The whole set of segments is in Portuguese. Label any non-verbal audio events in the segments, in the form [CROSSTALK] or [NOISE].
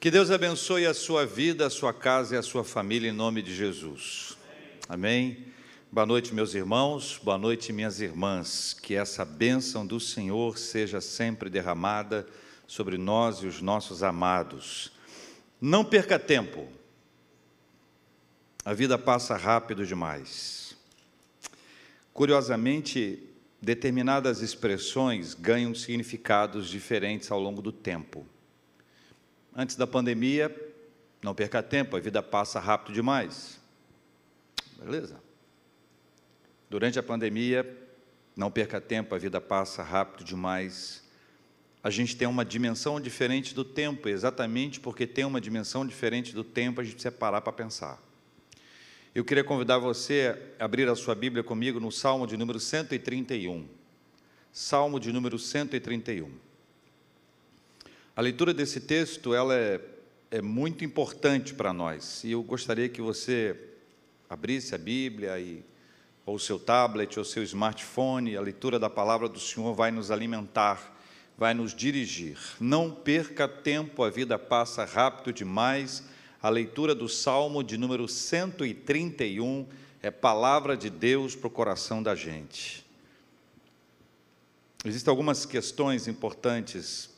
Que Deus abençoe a sua vida, a sua casa e a sua família em nome de Jesus. Amém. Boa noite, meus irmãos, boa noite, minhas irmãs. Que essa bênção do Senhor seja sempre derramada sobre nós e os nossos amados. Não perca tempo, a vida passa rápido demais. Curiosamente, determinadas expressões ganham significados diferentes ao longo do tempo. Antes da pandemia, não perca tempo, a vida passa rápido demais. Beleza? Durante a pandemia, não perca tempo, a vida passa rápido demais. A gente tem uma dimensão diferente do tempo, exatamente porque tem uma dimensão diferente do tempo, a gente precisa parar para pensar. Eu queria convidar você a abrir a sua Bíblia comigo no Salmo de número 131. Salmo de número 131. A leitura desse texto ela é, é muito importante para nós e eu gostaria que você abrisse a Bíblia e, ou o seu tablet ou seu smartphone. A leitura da palavra do Senhor vai nos alimentar, vai nos dirigir. Não perca tempo, a vida passa rápido demais a leitura do Salmo de número 131 é palavra de Deus para o coração da gente. Existem algumas questões importantes.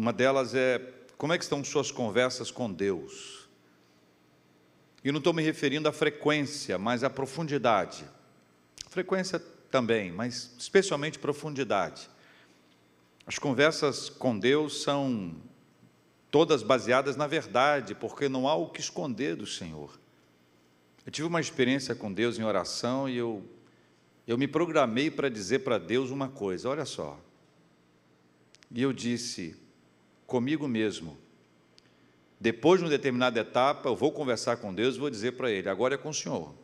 Uma delas é como é que estão suas conversas com Deus? E não estou me referindo à frequência, mas à profundidade. Frequência também, mas especialmente profundidade. As conversas com Deus são todas baseadas na verdade, porque não há o que esconder do Senhor. Eu tive uma experiência com Deus em oração e eu, eu me programei para dizer para Deus uma coisa: olha só. E eu disse comigo mesmo, depois de uma determinada etapa, eu vou conversar com Deus e vou dizer para Ele: agora é com o Senhor.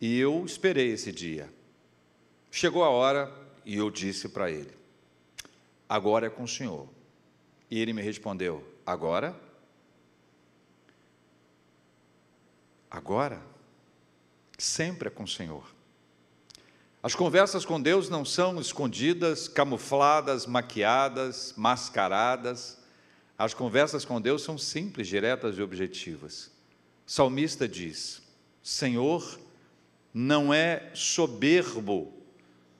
E eu esperei esse dia. Chegou a hora e eu disse para Ele: agora é com o Senhor. E ele me respondeu: agora? Agora? Sempre é com o Senhor. As conversas com Deus não são escondidas, camufladas, maquiadas, mascaradas. As conversas com Deus são simples, diretas e objetivas. O salmista diz: Senhor, não é soberbo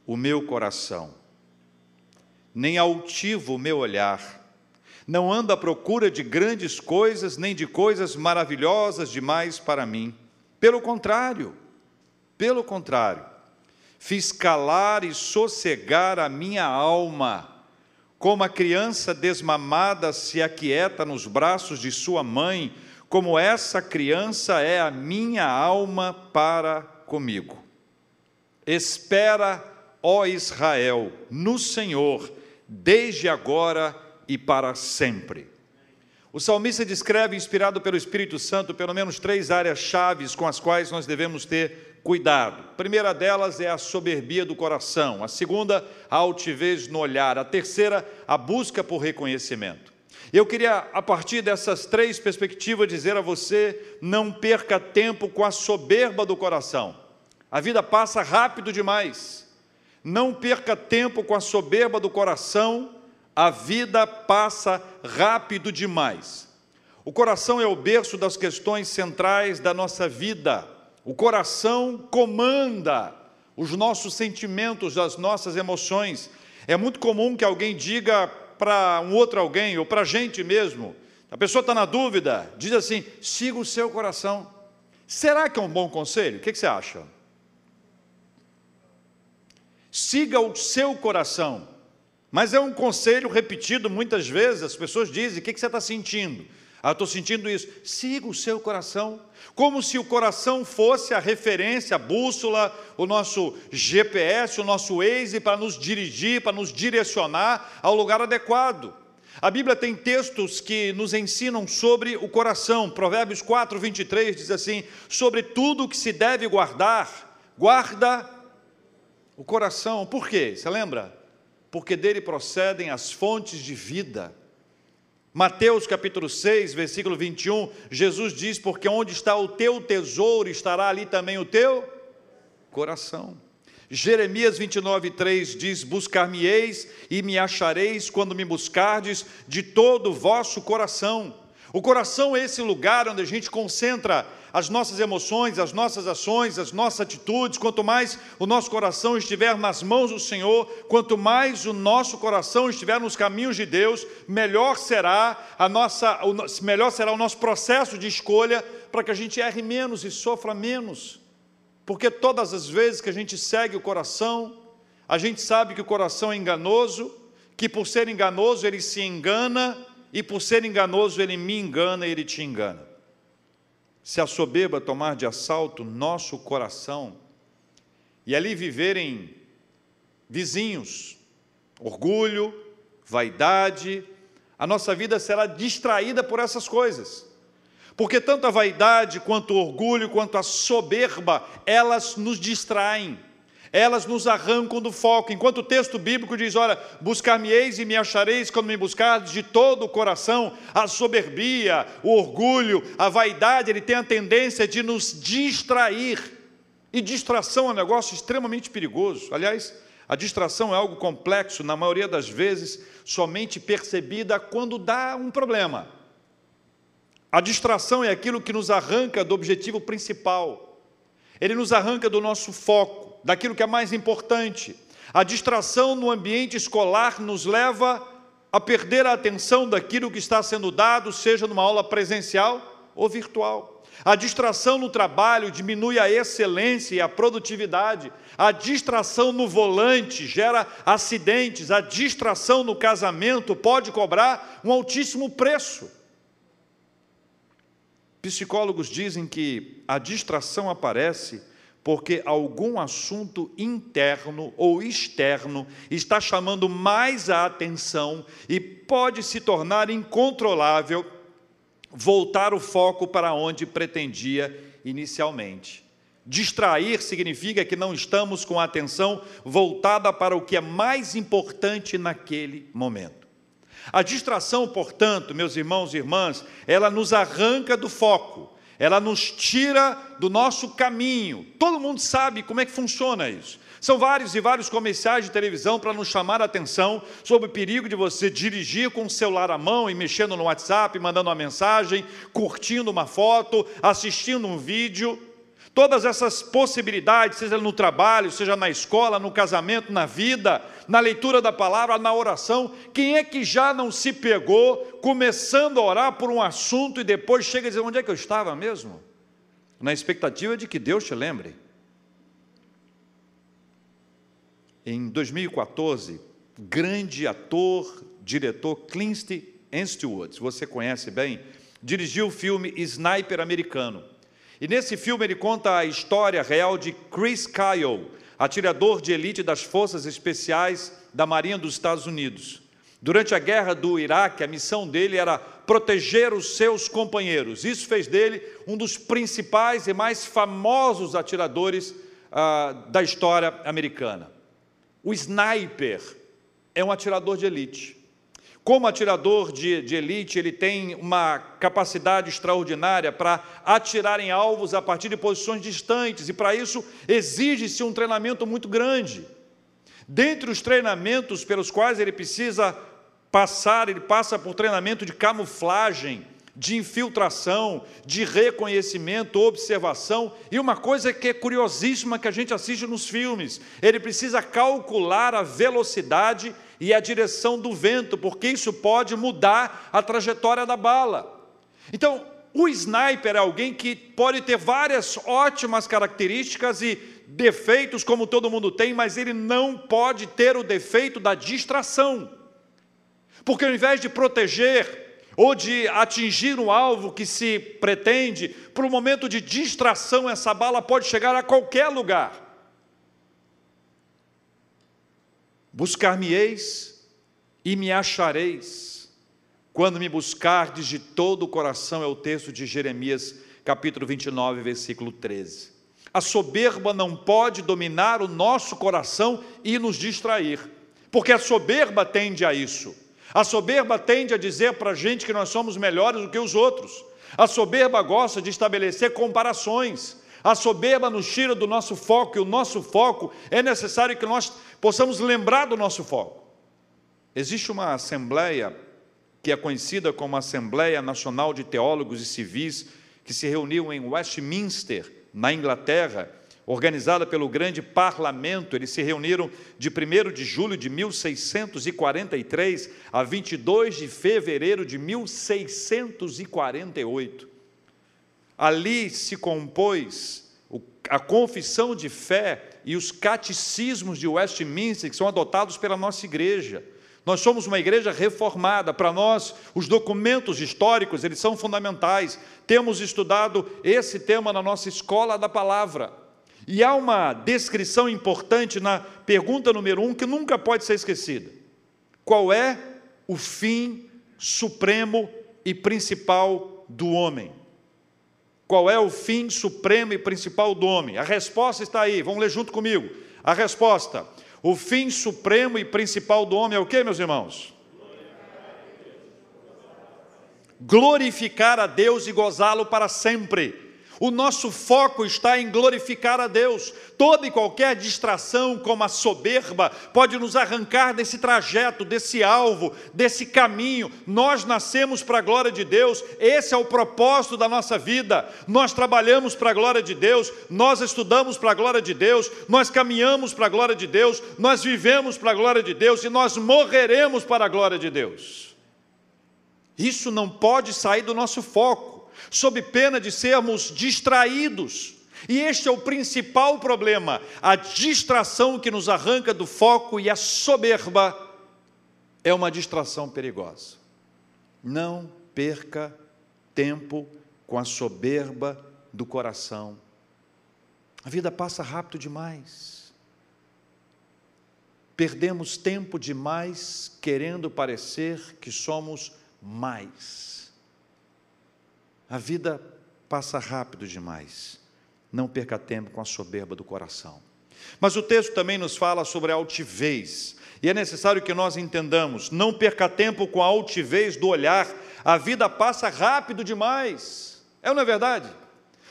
o meu coração nem altivo o meu olhar. Não ando à procura de grandes coisas, nem de coisas maravilhosas demais para mim. Pelo contrário, pelo contrário, fiz calar e sossegar a minha alma, como a criança desmamada se aquieta nos braços de sua mãe, como essa criança é a minha alma para comigo. Espera, ó Israel, no Senhor, desde agora e para sempre. O salmista descreve, inspirado pelo Espírito Santo, pelo menos três áreas chaves com as quais nós devemos ter cuidado. A primeira delas é a soberbia do coração, a segunda, a altivez no olhar, a terceira, a busca por reconhecimento. Eu queria, a partir dessas três perspectivas, dizer a você: não perca tempo com a soberba do coração. A vida passa rápido demais. Não perca tempo com a soberba do coração, a vida passa rápido demais. O coração é o berço das questões centrais da nossa vida. O coração comanda os nossos sentimentos, as nossas emoções. É muito comum que alguém diga para um outro alguém, ou para a gente mesmo, a pessoa está na dúvida, diz assim: siga o seu coração. Será que é um bom conselho? O que, que você acha? siga o seu coração. Mas é um conselho repetido muitas vezes, as pessoas dizem: o que você está sentindo? Ah, estou sentindo isso. Siga o seu coração, como se o coração fosse a referência, a bússola, o nosso GPS, o nosso Waze para nos dirigir, para nos direcionar ao lugar adequado. A Bíblia tem textos que nos ensinam sobre o coração. Provérbios 4, 23 diz assim: sobre tudo que se deve guardar, guarda o coração, por quê? Você lembra? Porque dele procedem as fontes de vida. Mateus capítulo 6, versículo 21, Jesus diz: Porque onde está o teu tesouro, estará ali também o teu coração. Jeremias 29, 3 diz: Buscar-me-eis e me achareis quando me buscardes de todo o vosso coração. O coração é esse lugar onde a gente concentra as nossas emoções, as nossas ações, as nossas atitudes. Quanto mais o nosso coração estiver nas mãos do Senhor, quanto mais o nosso coração estiver nos caminhos de Deus, melhor será a nossa, melhor será o nosso processo de escolha para que a gente erre menos e sofra menos. Porque todas as vezes que a gente segue o coração, a gente sabe que o coração é enganoso, que por ser enganoso ele se engana, e por ser enganoso ele me engana e ele te engana. Se a soberba tomar de assalto nosso coração, e ali viverem vizinhos, orgulho, vaidade, a nossa vida será distraída por essas coisas. Porque tanto a vaidade, quanto o orgulho, quanto a soberba, elas nos distraem, elas nos arrancam do foco. Enquanto o texto bíblico diz: Olha, buscar-me-eis e me achareis quando me buscardes de todo o coração, a soberbia, o orgulho, a vaidade, ele tem a tendência de nos distrair. E distração é um negócio extremamente perigoso. Aliás, a distração é algo complexo, na maioria das vezes, somente percebida quando dá um problema. A distração é aquilo que nos arranca do objetivo principal. Ele nos arranca do nosso foco, daquilo que é mais importante. A distração no ambiente escolar nos leva a perder a atenção daquilo que está sendo dado, seja numa aula presencial ou virtual. A distração no trabalho diminui a excelência e a produtividade. A distração no volante gera acidentes. A distração no casamento pode cobrar um altíssimo preço. Psicólogos dizem que a distração aparece porque algum assunto interno ou externo está chamando mais a atenção e pode se tornar incontrolável voltar o foco para onde pretendia inicialmente. Distrair significa que não estamos com a atenção voltada para o que é mais importante naquele momento. A distração, portanto, meus irmãos e irmãs, ela nos arranca do foco, ela nos tira do nosso caminho. Todo mundo sabe como é que funciona isso. São vários e vários comerciais de televisão para nos chamar a atenção sobre o perigo de você dirigir com o celular à mão e mexendo no WhatsApp, mandando uma mensagem, curtindo uma foto, assistindo um vídeo. Todas essas possibilidades, seja no trabalho, seja na escola, no casamento, na vida, na leitura da palavra, na oração, quem é que já não se pegou começando a orar por um assunto e depois chega a dizer: onde é que eu estava mesmo? Na expectativa de que Deus te lembre. Em 2014, grande ator, diretor Clint Eastwood, você conhece bem, dirigiu o filme Sniper Americano. E nesse filme ele conta a história real de Chris Kyle, atirador de elite das Forças Especiais da Marinha dos Estados Unidos. Durante a guerra do Iraque, a missão dele era proteger os seus companheiros. Isso fez dele um dos principais e mais famosos atiradores ah, da história americana. O sniper é um atirador de elite. Como atirador de, de, elite, ele tem uma capacidade extraordinária para atirar em alvos a partir de posições distantes, e para isso exige-se um treinamento muito grande. Dentre os treinamentos pelos quais ele precisa passar, ele passa por treinamento de camuflagem, de infiltração, de reconhecimento, observação, e uma coisa que é curiosíssima que a gente assiste nos filmes, ele precisa calcular a velocidade e a direção do vento, porque isso pode mudar a trajetória da bala. Então, o sniper é alguém que pode ter várias ótimas características e defeitos, como todo mundo tem, mas ele não pode ter o defeito da distração. Porque ao invés de proteger ou de atingir um alvo que se pretende, por um momento de distração, essa bala pode chegar a qualquer lugar. Buscar-me-eis e me achareis, quando me buscardes de todo o coração, é o texto de Jeremias, capítulo 29, versículo 13. A soberba não pode dominar o nosso coração e nos distrair, porque a soberba tende a isso. A soberba tende a dizer para a gente que nós somos melhores do que os outros. A soberba gosta de estabelecer comparações. A soberba nos tira do nosso foco, e o nosso foco é necessário que nós possamos lembrar do nosso foco. Existe uma assembleia que é conhecida como Assembleia Nacional de Teólogos e Civis, que se reuniu em Westminster, na Inglaterra, organizada pelo grande parlamento. Eles se reuniram de 1 de julho de 1643 a 22 de fevereiro de 1648. Ali se compôs a confissão de fé e os catecismos de Westminster, que são adotados pela nossa igreja. Nós somos uma igreja reformada. Para nós, os documentos históricos, eles são fundamentais. Temos estudado esse tema na nossa escola da palavra. E há uma descrição importante na pergunta número um que nunca pode ser esquecida. Qual é o fim supremo e principal do homem? Qual é o fim supremo e principal do homem? A resposta está aí, vamos ler junto comigo. A resposta: o fim supremo e principal do homem é o que, meus irmãos? Glorificar a Deus e gozá-lo para sempre. O nosso foco está em glorificar a Deus. Toda e qualquer distração, como a soberba, pode nos arrancar desse trajeto, desse alvo, desse caminho. Nós nascemos para a glória de Deus, esse é o propósito da nossa vida. Nós trabalhamos para a glória de Deus, nós estudamos para a glória de Deus, nós caminhamos para a glória de Deus, nós vivemos para a glória de Deus e nós morreremos para a glória de Deus. Isso não pode sair do nosso foco sob pena de sermos distraídos. E este é o principal problema, a distração que nos arranca do foco e a soberba é uma distração perigosa. Não perca tempo com a soberba do coração. A vida passa rápido demais. Perdemos tempo demais querendo parecer que somos mais. A vida passa rápido demais. Não perca tempo com a soberba do coração. Mas o texto também nos fala sobre a altivez. E é necessário que nós entendamos: não perca tempo com a altivez do olhar. A vida passa rápido demais. É ou não é verdade?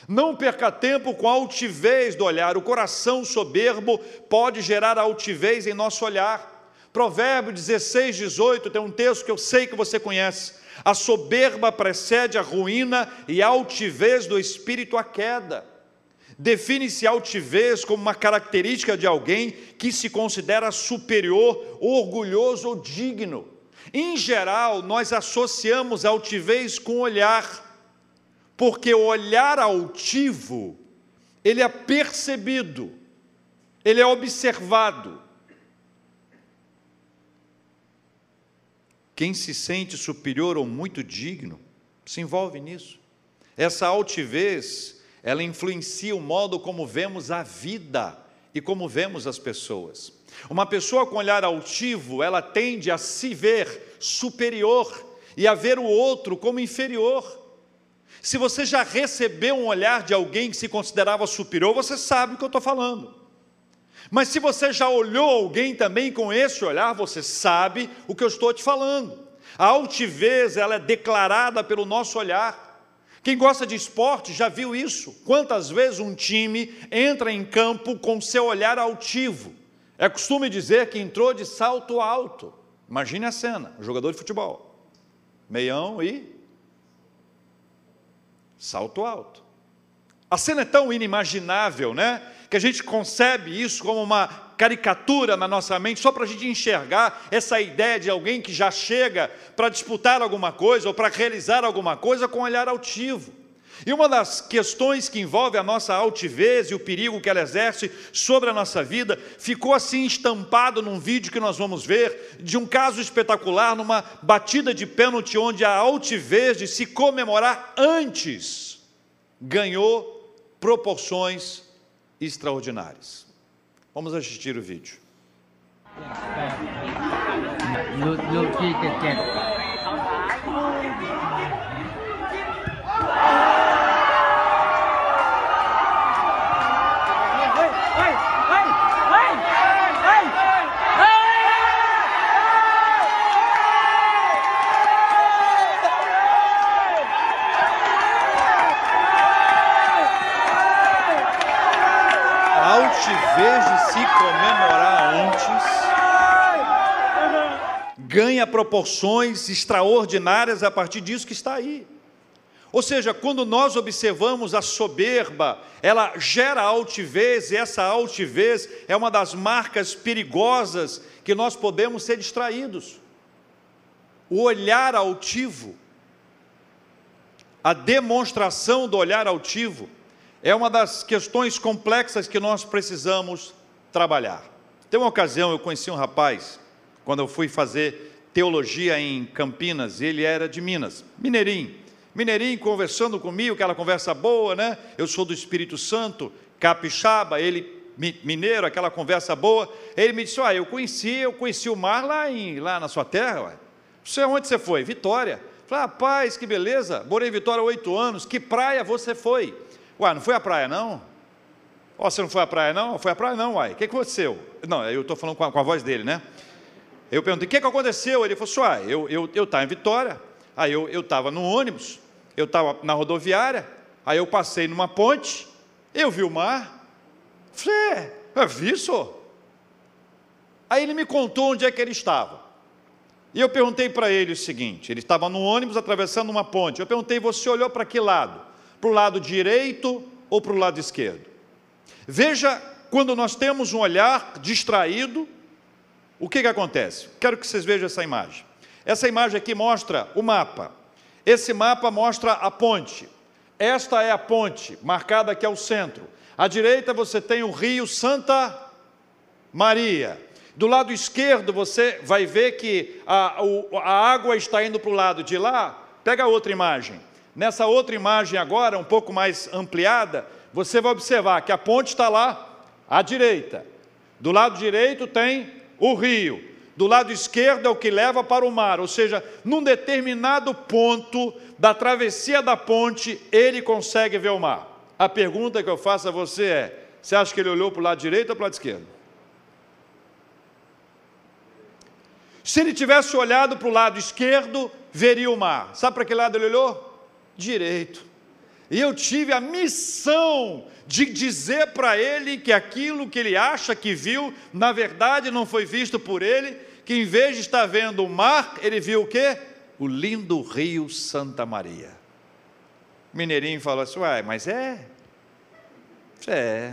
Não perca tempo com a altivez do olhar. O coração soberbo pode gerar altivez em nosso olhar. Provérbio 16, 18 tem um texto que eu sei que você conhece. A soberba precede a ruína e a altivez do espírito a queda. Define-se altivez como uma característica de alguém que se considera superior, orgulhoso ou digno. Em geral, nós associamos altivez com olhar, porque o olhar altivo, ele é percebido, ele é observado, Quem se sente superior ou muito digno se envolve nisso. Essa altivez, ela influencia o modo como vemos a vida e como vemos as pessoas. Uma pessoa com olhar altivo, ela tende a se ver superior e a ver o outro como inferior. Se você já recebeu um olhar de alguém que se considerava superior, você sabe o que eu estou falando. Mas se você já olhou alguém também com esse olhar, você sabe o que eu estou te falando. A altivez, ela é declarada pelo nosso olhar. Quem gosta de esporte já viu isso. Quantas vezes um time entra em campo com seu olhar altivo? É costume dizer que entrou de salto alto. Imagine a cena, um jogador de futebol. Meião e salto alto. A cena é tão inimaginável, né? Que a gente concebe isso como uma caricatura na nossa mente, só para a gente enxergar essa ideia de alguém que já chega para disputar alguma coisa ou para realizar alguma coisa com um olhar altivo. E uma das questões que envolve a nossa altivez e o perigo que ela exerce sobre a nossa vida ficou assim estampado num vídeo que nós vamos ver de um caso espetacular numa batida de pênalti onde a altivez de se comemorar antes ganhou proporções extraordinárias. Vamos assistir o vídeo. Ganha proporções extraordinárias a partir disso que está aí. Ou seja, quando nós observamos a soberba, ela gera altivez, e essa altivez é uma das marcas perigosas que nós podemos ser distraídos. O olhar altivo, a demonstração do olhar altivo, é uma das questões complexas que nós precisamos trabalhar. Tem uma ocasião, eu conheci um rapaz, quando eu fui fazer teologia em Campinas, ele era de Minas, mineirinho. Mineirinho conversando comigo, aquela conversa boa, né? Eu sou do Espírito Santo, capixaba, ele mineiro, aquela conversa boa. Ele me disse: "Ah, eu conheci, eu conheci o mar lá em lá na sua terra, ué. Você onde você foi? Vitória. Falei, rapaz, que beleza. Morei em Vitória oito anos. Que praia você foi? Ué, não foi à praia não? Ó, você não foi à praia não? Foi à praia não, uai. O que aconteceu? Não, eu estou falando com a, com a, voz dele, né? Eu perguntei, o que, que aconteceu? Ele falou assim, uai, eu estava eu, eu em Vitória, aí eu estava no ônibus, eu estava na rodoviária, aí eu passei numa ponte, eu vi o mar, falei, é, vi isso? Aí ele me contou onde é que ele estava. E eu perguntei para ele o seguinte: ele estava no ônibus atravessando uma ponte. Eu perguntei, você olhou para que lado? Para o lado direito ou para o lado esquerdo? Veja, quando nós temos um olhar distraído, o que, que acontece? Quero que vocês vejam essa imagem. Essa imagem aqui mostra o mapa. Esse mapa mostra a ponte. Esta é a ponte, marcada aqui ao centro. À direita você tem o rio Santa Maria. Do lado esquerdo você vai ver que a, a água está indo para o lado de lá. Pega outra imagem. Nessa outra imagem agora, um pouco mais ampliada, você vai observar que a ponte está lá à direita. Do lado direito tem o rio do lado esquerdo é o que leva para o mar, ou seja, num determinado ponto da travessia da ponte, ele consegue ver o mar. A pergunta que eu faço a você é: você acha que ele olhou para o lado direito ou para o lado esquerdo? Se ele tivesse olhado para o lado esquerdo, veria o mar. Sabe para que lado ele olhou? Direito. E eu tive a missão de dizer para ele que aquilo que ele acha que viu, na verdade não foi visto por ele, que em vez de estar vendo o mar, ele viu o quê? O lindo rio Santa Maria. Mineirinho falou assim: Uai, mas é. É.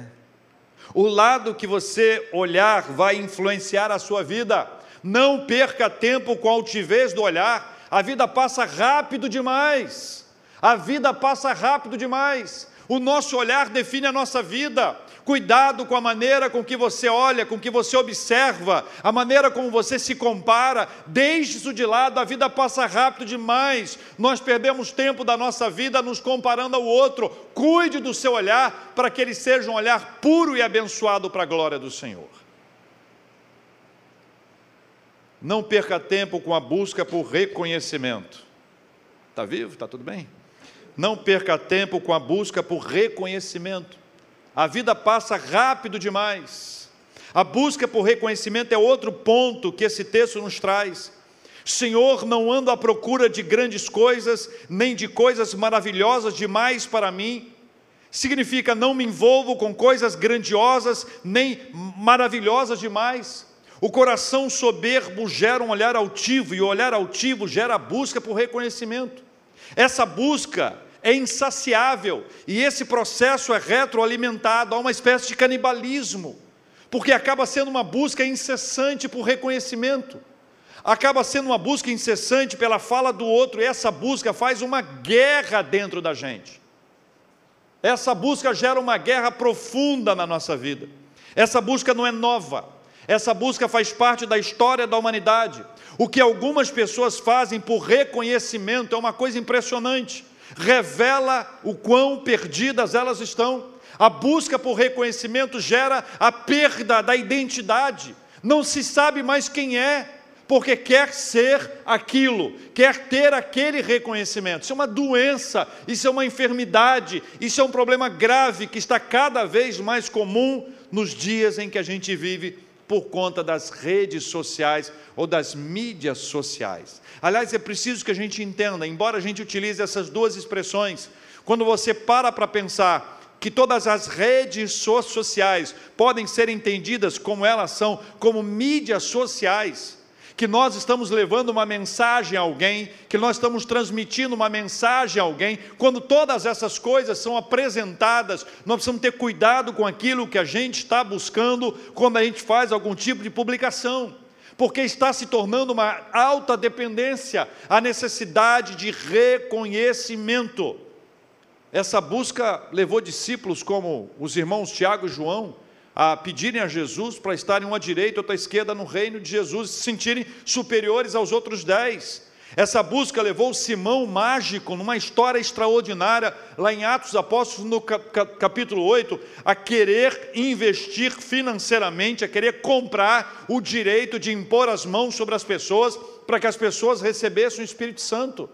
O lado que você olhar vai influenciar a sua vida. Não perca tempo com a altivez do olhar. A vida passa rápido demais. A vida passa rápido demais. O nosso olhar define a nossa vida. Cuidado com a maneira com que você olha, com que você observa, a maneira como você se compara. Deixe isso de lado, a vida passa rápido demais. Nós perdemos tempo da nossa vida nos comparando ao outro. Cuide do seu olhar para que ele seja um olhar puro e abençoado para a glória do Senhor. Não perca tempo com a busca por reconhecimento. Está vivo? Está tudo bem? Não perca tempo com a busca por reconhecimento. A vida passa rápido demais. A busca por reconhecimento é outro ponto que esse texto nos traz. Senhor, não ando à procura de grandes coisas, nem de coisas maravilhosas demais para mim. Significa não me envolvo com coisas grandiosas, nem maravilhosas demais. O coração soberbo gera um olhar altivo, e o olhar altivo gera a busca por reconhecimento. Essa busca é insaciável e esse processo é retroalimentado, há uma espécie de canibalismo, porque acaba sendo uma busca incessante por reconhecimento, acaba sendo uma busca incessante pela fala do outro, e essa busca faz uma guerra dentro da gente. Essa busca gera uma guerra profunda na nossa vida. Essa busca não é nova, essa busca faz parte da história da humanidade. O que algumas pessoas fazem por reconhecimento é uma coisa impressionante revela o quão perdidas elas estão. A busca por reconhecimento gera a perda da identidade. Não se sabe mais quem é, porque quer ser aquilo, quer ter aquele reconhecimento. Isso é uma doença, isso é uma enfermidade, isso é um problema grave que está cada vez mais comum nos dias em que a gente vive por conta das redes sociais ou das mídias sociais. Aliás, é preciso que a gente entenda, embora a gente utilize essas duas expressões, quando você para para pensar que todas as redes sociais podem ser entendidas como elas são, como mídias sociais, que nós estamos levando uma mensagem a alguém, que nós estamos transmitindo uma mensagem a alguém. Quando todas essas coisas são apresentadas, nós precisamos ter cuidado com aquilo que a gente está buscando quando a gente faz algum tipo de publicação porque está se tornando uma alta dependência, a necessidade de reconhecimento. Essa busca levou discípulos como os irmãos Tiago e João a pedirem a Jesus para estarem uma à direita, outra à esquerda no reino de Jesus, se sentirem superiores aos outros dez. Essa busca levou Simão mágico, numa história extraordinária, lá em Atos Apóstolos, no capítulo 8, a querer investir financeiramente, a querer comprar o direito de impor as mãos sobre as pessoas, para que as pessoas recebessem o Espírito Santo.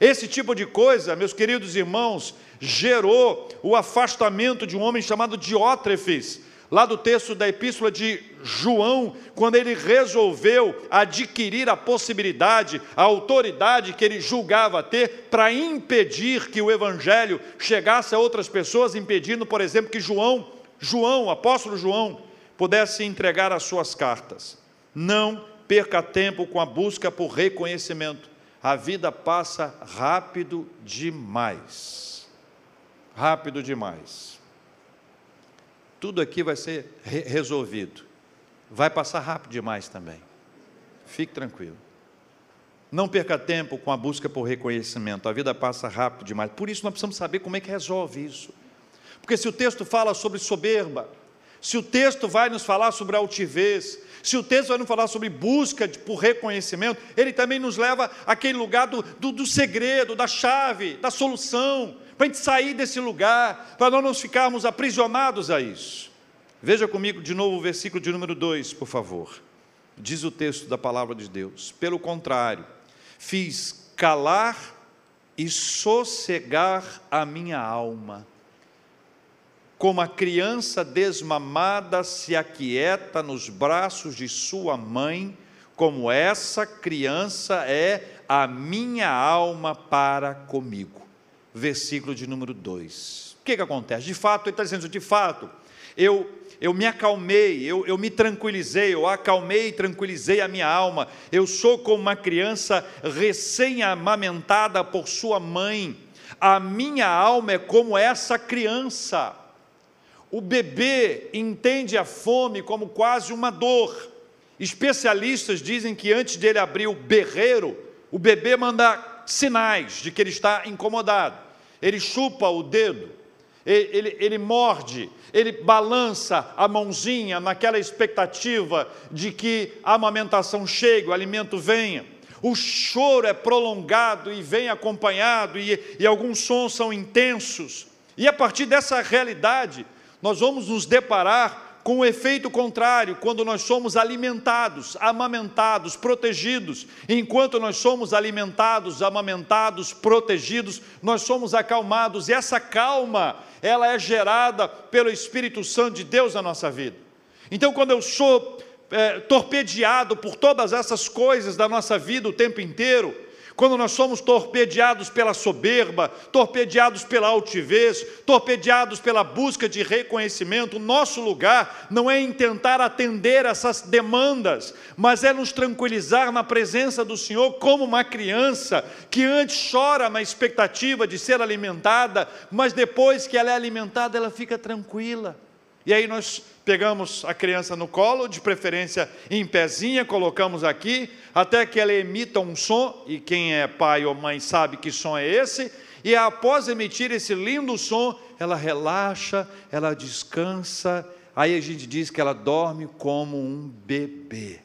Esse tipo de coisa, meus queridos irmãos, gerou o afastamento de um homem chamado Diótrefes, lá do texto da epístola de João, quando ele resolveu adquirir a possibilidade, a autoridade que ele julgava ter para impedir que o evangelho chegasse a outras pessoas, impedindo, por exemplo, que João, João, apóstolo João, pudesse entregar as suas cartas. Não perca tempo com a busca por reconhecimento. A vida passa rápido demais. Rápido demais tudo aqui vai ser re resolvido. Vai passar rápido demais também. Fique tranquilo. Não perca tempo com a busca por reconhecimento. A vida passa rápido demais. Por isso nós precisamos saber como é que resolve isso. Porque se o texto fala sobre soberba, se o texto vai nos falar sobre altivez, se o texto vai nos falar sobre busca de, por reconhecimento, ele também nos leva àquele lugar do, do, do segredo, da chave, da solução para a gente sair desse lugar, para nós não ficarmos aprisionados a isso. Veja comigo de novo o versículo de número 2, por favor. Diz o texto da palavra de Deus: Pelo contrário, fiz calar e sossegar a minha alma. Como a criança desmamada se aquieta nos braços de sua mãe, como essa criança é a minha alma para comigo versículo de número 2. O que, que acontece? De fato, ele está dizendo, de fato, eu, eu me acalmei, eu, eu me tranquilizei, eu acalmei e tranquilizei a minha alma. Eu sou como uma criança recém-amamentada por sua mãe. A minha alma é como essa criança. O bebê entende a fome como quase uma dor. Especialistas dizem que antes de ele abrir o berreiro, o bebê manda sinais de que ele está incomodado ele chupa o dedo, ele, ele, ele, morde, ele balança a mãozinha naquela expectativa de que a amamentação chegue, o alimento venha. O choro é prolongado e vem acompanhado, e, e alguns sons são intensos. E a partir dessa realidade, nós vamos nos deparar com o efeito contrário, quando nós somos alimentados, amamentados, protegidos. Enquanto nós somos alimentados, amamentados, protegidos, nós somos acalmados. E essa calma, ela é gerada pelo Espírito Santo de Deus na nossa vida. Então, quando eu sou é, torpedeado por todas essas coisas da nossa vida o tempo inteiro, quando nós somos torpedeados pela soberba, torpedeados pela altivez, torpedeados pela busca de reconhecimento, nosso lugar não é em tentar atender essas demandas, mas é nos tranquilizar na presença do Senhor como uma criança que antes chora na expectativa de ser alimentada, mas depois que ela é alimentada, ela fica tranquila. E aí nós pegamos a criança no colo, de preferência em pezinha, colocamos aqui, até que ela emita um som, e quem é pai ou mãe sabe que som é esse, e após emitir esse lindo som, ela relaxa, ela descansa, aí a gente diz que ela dorme como um bebê.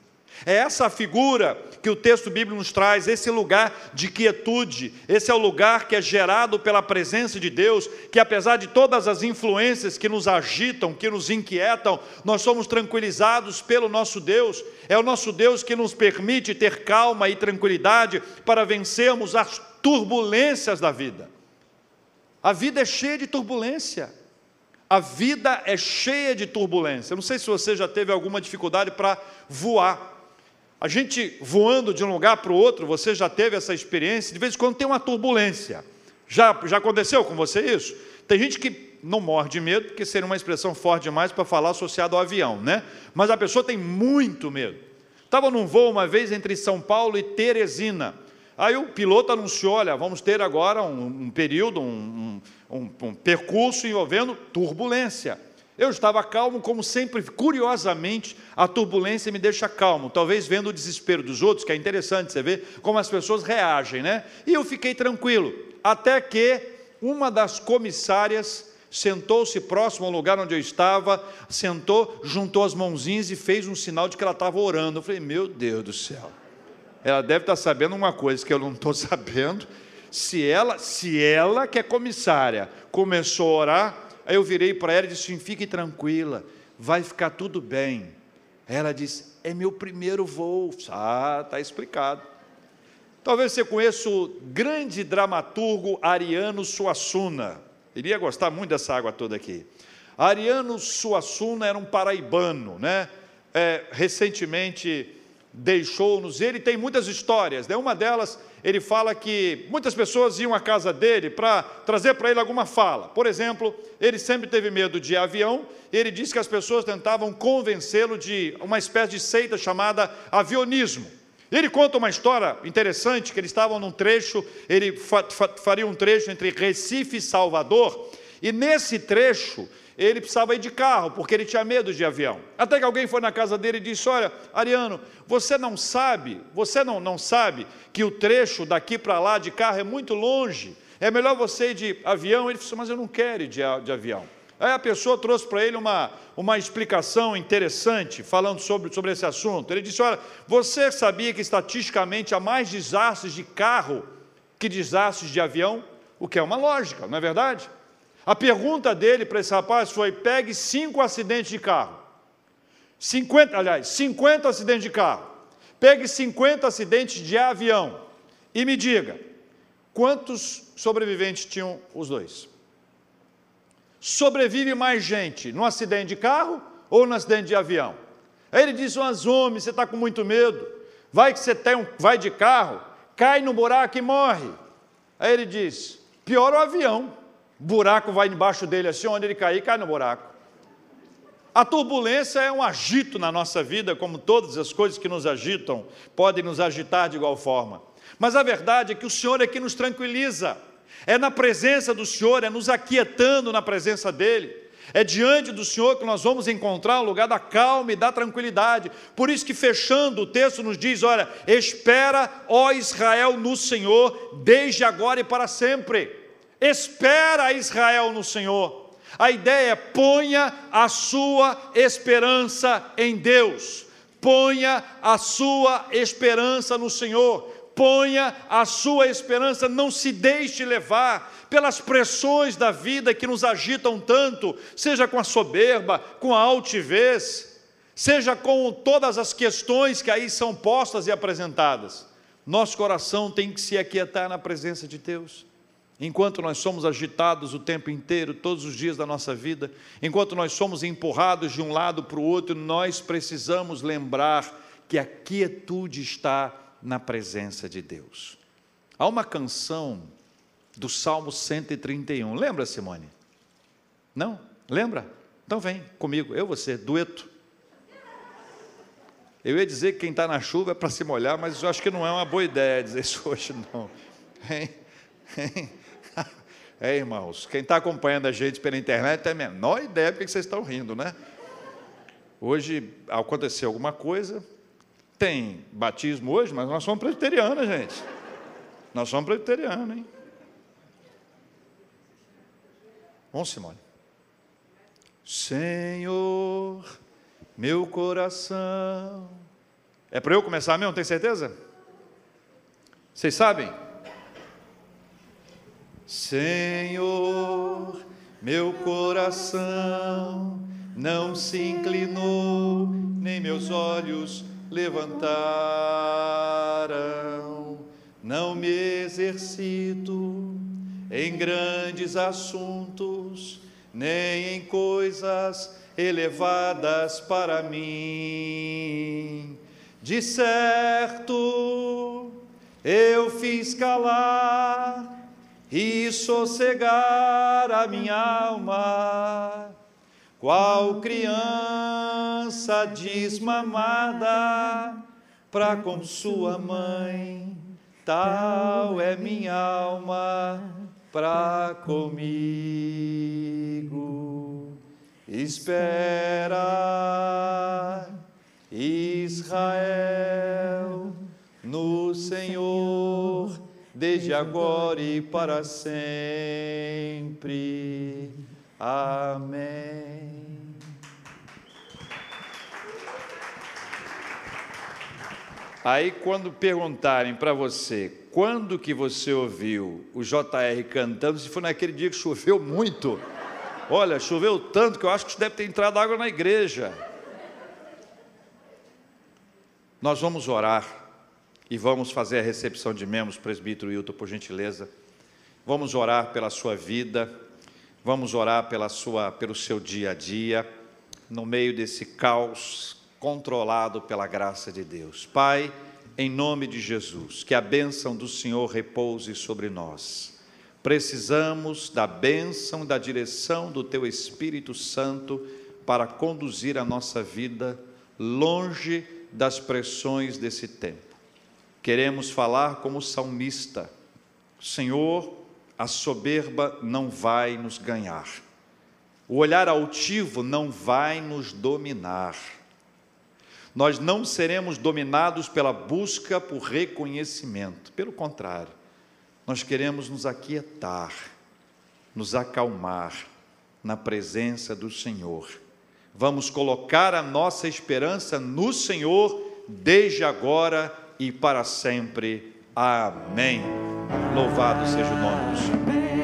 É essa figura que o texto bíblico nos traz, esse lugar de quietude, esse é o lugar que é gerado pela presença de Deus, que apesar de todas as influências que nos agitam, que nos inquietam, nós somos tranquilizados pelo nosso Deus. É o nosso Deus que nos permite ter calma e tranquilidade para vencermos as turbulências da vida. A vida é cheia de turbulência. A vida é cheia de turbulência. Eu não sei se você já teve alguma dificuldade para voar. A gente voando de um lugar para o outro, você já teve essa experiência, de vez em quando tem uma turbulência. Já, já aconteceu com você isso? Tem gente que não morre de medo, porque seria uma expressão forte demais para falar associado ao avião, né? Mas a pessoa tem muito medo. Estava num voo uma vez entre São Paulo e Teresina. Aí o piloto anunciou: olha, vamos ter agora um, um período, um, um, um percurso envolvendo turbulência. Eu estava calmo, como sempre, curiosamente, a turbulência me deixa calmo, talvez vendo o desespero dos outros, que é interessante você ver como as pessoas reagem, né? E eu fiquei tranquilo, até que uma das comissárias sentou-se próximo ao lugar onde eu estava, sentou, juntou as mãozinhas e fez um sinal de que ela estava orando. Eu falei, meu Deus do céu, ela deve estar sabendo uma coisa que eu não estou [LAUGHS] sabendo. Se ela, se ela que é comissária começou a orar, Aí eu virei para ela e disse: fique tranquila, vai ficar tudo bem. Ela disse: é meu primeiro voo. Ah, está explicado. Talvez você conheça o grande dramaturgo Ariano Suassuna. Iria gostar muito dessa água toda aqui. Ariano Suassuna era um paraibano, né? É, recentemente deixou-nos. Ele tem muitas histórias, né? Uma delas ele fala que muitas pessoas iam à casa dele para trazer para ele alguma fala. Por exemplo, ele sempre teve medo de avião, e ele disse que as pessoas tentavam convencê-lo de uma espécie de seita chamada avionismo. Ele conta uma história interessante, que eles estavam num trecho, ele faria um trecho entre Recife e Salvador, e nesse trecho ele precisava ir de carro, porque ele tinha medo de avião. Até que alguém foi na casa dele e disse: Olha, Ariano, você não sabe, você não, não sabe que o trecho daqui para lá de carro é muito longe. É melhor você ir de avião. Ele disse: Mas eu não quero ir de, de avião. Aí a pessoa trouxe para ele uma, uma explicação interessante, falando sobre, sobre esse assunto. Ele disse: Olha, você sabia que estatisticamente há mais desastres de carro que desastres de avião? O que é uma lógica, não é verdade? A pergunta dele para esse rapaz foi: pegue cinco acidentes de carro. 50, aliás, 50 acidentes de carro. Pegue 50 acidentes de avião e me diga quantos sobreviventes tinham os dois. Sobrevive mais gente no acidente de carro ou no acidente de avião? Aí ele diz: Mas homem, você está com muito medo. Vai que você tem um, vai de carro, cai no buraco e morre. Aí ele diz: Pior o avião buraco vai embaixo dele assim, onde ele cair, cai no buraco. A turbulência é um agito na nossa vida, como todas as coisas que nos agitam podem nos agitar de igual forma. Mas a verdade é que o Senhor é que nos tranquiliza. É na presença do Senhor, é nos aquietando na presença dEle. É diante do Senhor que nós vamos encontrar o lugar da calma e da tranquilidade. Por isso que fechando o texto nos diz, olha, espera, ó Israel, no Senhor, desde agora e para sempre. Espera Israel no Senhor. A ideia é ponha a sua esperança em Deus. Ponha a sua esperança no Senhor. Ponha a sua esperança, não se deixe levar pelas pressões da vida que nos agitam tanto, seja com a soberba, com a altivez, seja com todas as questões que aí são postas e apresentadas. Nosso coração tem que se aquietar na presença de Deus enquanto nós somos agitados o tempo inteiro, todos os dias da nossa vida, enquanto nós somos empurrados de um lado para o outro, nós precisamos lembrar que a quietude está na presença de Deus. Há uma canção do Salmo 131, lembra, Simone? Não? Lembra? Então vem comigo, eu você, dueto. Eu ia dizer que quem está na chuva é para se molhar, mas eu acho que não é uma boa ideia dizer isso [LAUGHS] hoje, não. Hein? Hein? É, irmãos, quem está acompanhando a gente pela internet tem a menor ideia porque vocês estão rindo, né? Hoje aconteceu alguma coisa, tem batismo hoje, mas nós somos presbiterianos, gente. Nós somos presbiterianos, hein? Vamos, Simone. Senhor, meu coração. É para eu começar mesmo, tem certeza? Vocês sabem? Senhor, meu coração não se inclinou, nem meus olhos levantaram. Não me exercito em grandes assuntos, nem em coisas elevadas para mim. De certo, eu fiz calar e sossegar a minha alma, qual criança desmamada, para com sua mãe. Tal é minha alma para comigo. Espera, Israel, no Senhor, desde agora e para sempre. Amém. Aí, quando perguntarem para você quando que você ouviu o JR cantando, se foi naquele dia que choveu muito, olha, choveu tanto que eu acho que deve ter entrado água na igreja. Nós vamos orar e vamos fazer a recepção de membros, presbítero Hilton, por gentileza. Vamos orar pela sua vida, vamos orar pela sua, pelo seu dia a dia, no meio desse caos controlado pela graça de Deus. Pai, em nome de Jesus, que a bênção do Senhor repouse sobre nós. Precisamos da bênção, da direção do Teu Espírito Santo para conduzir a nossa vida longe das pressões desse tempo. Queremos falar como salmista: Senhor, a soberba não vai nos ganhar, o olhar altivo não vai nos dominar nós não seremos dominados pela busca por reconhecimento. Pelo contrário, nós queremos nos aquietar, nos acalmar na presença do Senhor. Vamos colocar a nossa esperança no Senhor desde agora e para sempre. Amém. Louvado seja o nome do Senhor.